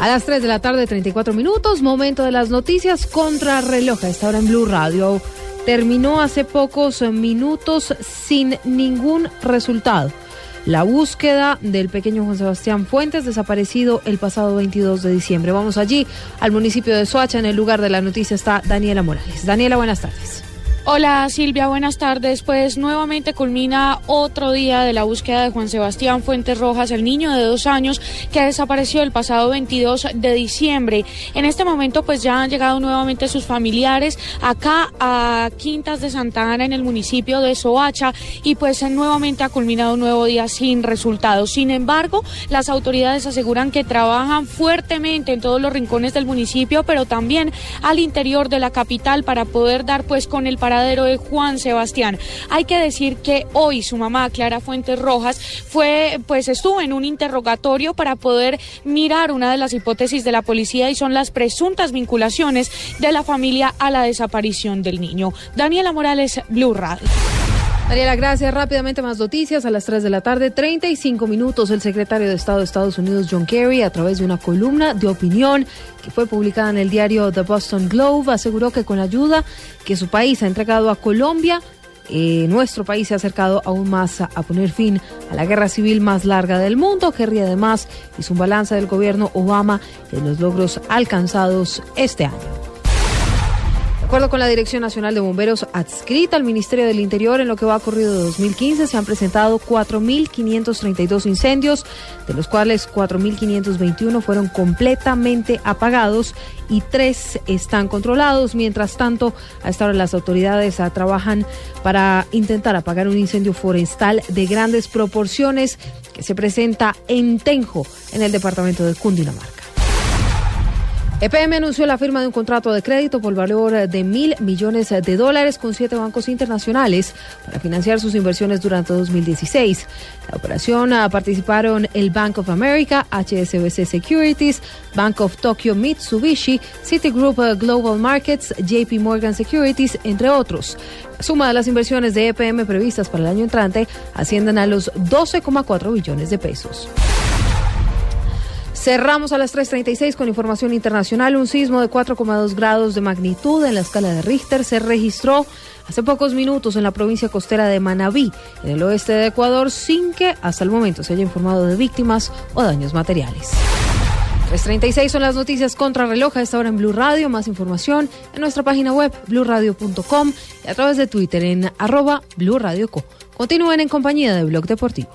A las 3 de la tarde, 34 minutos, momento de las noticias contra reloj. A esta hora en Blue Radio. Terminó hace pocos minutos sin ningún resultado. La búsqueda del pequeño Juan Sebastián Fuentes, desaparecido el pasado 22 de diciembre. Vamos allí, al municipio de Soacha. En el lugar de la noticia está Daniela Morales. Daniela, buenas tardes. Hola Silvia, buenas tardes. Pues nuevamente culmina otro día de la búsqueda de Juan Sebastián Fuentes Rojas, el niño de dos años que desapareció el pasado 22 de diciembre. En este momento pues ya han llegado nuevamente sus familiares acá a Quintas de Santa Ana en el municipio de Soacha y pues nuevamente ha culminado un nuevo día sin resultados. Sin embargo, las autoridades aseguran que trabajan fuertemente en todos los rincones del municipio, pero también al interior de la capital para poder dar pues con el de Juan Sebastián. Hay que decir que hoy su mamá, Clara Fuentes Rojas, fue, pues estuvo en un interrogatorio para poder mirar una de las hipótesis de la policía y son las presuntas vinculaciones de la familia a la desaparición del niño. Daniela Morales, Blue Radio. Daniela, gracias. Rápidamente más noticias a las 3 de la tarde, 35 minutos. El secretario de Estado de Estados Unidos, John Kerry, a través de una columna de opinión que fue publicada en el diario The Boston Globe, aseguró que con la ayuda que su país ha entregado a Colombia, eh, nuestro país se ha acercado aún más a, a, poner fin a la guerra civil más larga del mundo. Kerry además hizo un balance del gobierno Obama de los logros alcanzados este año. Acuerdo con la Dirección Nacional de Bomberos adscrita al Ministerio del Interior, en lo que va ocurrido de 2015 se han presentado 4.532 incendios, de los cuales 4.521 fueron completamente apagados y tres están controlados. Mientras tanto, a esta hora las autoridades uh, trabajan para intentar apagar un incendio forestal de grandes proporciones que se presenta en Tenjo, en el departamento de Cundinamarca. EPM anunció la firma de un contrato de crédito por valor de mil millones de dólares con siete bancos internacionales para financiar sus inversiones durante 2016. La operación participaron el Bank of America, HSBC Securities, Bank of Tokyo Mitsubishi, Citigroup Global Markets, JP Morgan Securities, entre otros. La suma de las inversiones de EPM previstas para el año entrante ascienden a los 12,4 billones de pesos. Cerramos a las 3.36 con información internacional. Un sismo de 4,2 grados de magnitud en la escala de Richter se registró hace pocos minutos en la provincia costera de Manabí, en el oeste de Ecuador, sin que hasta el momento se haya informado de víctimas o daños materiales. 3.36 son las noticias contra reloj a esta hora en Blue Radio. Más información en nuestra página web bluradio.com y a través de Twitter en arroba Blue. Continúen en compañía de Blog Deportivo.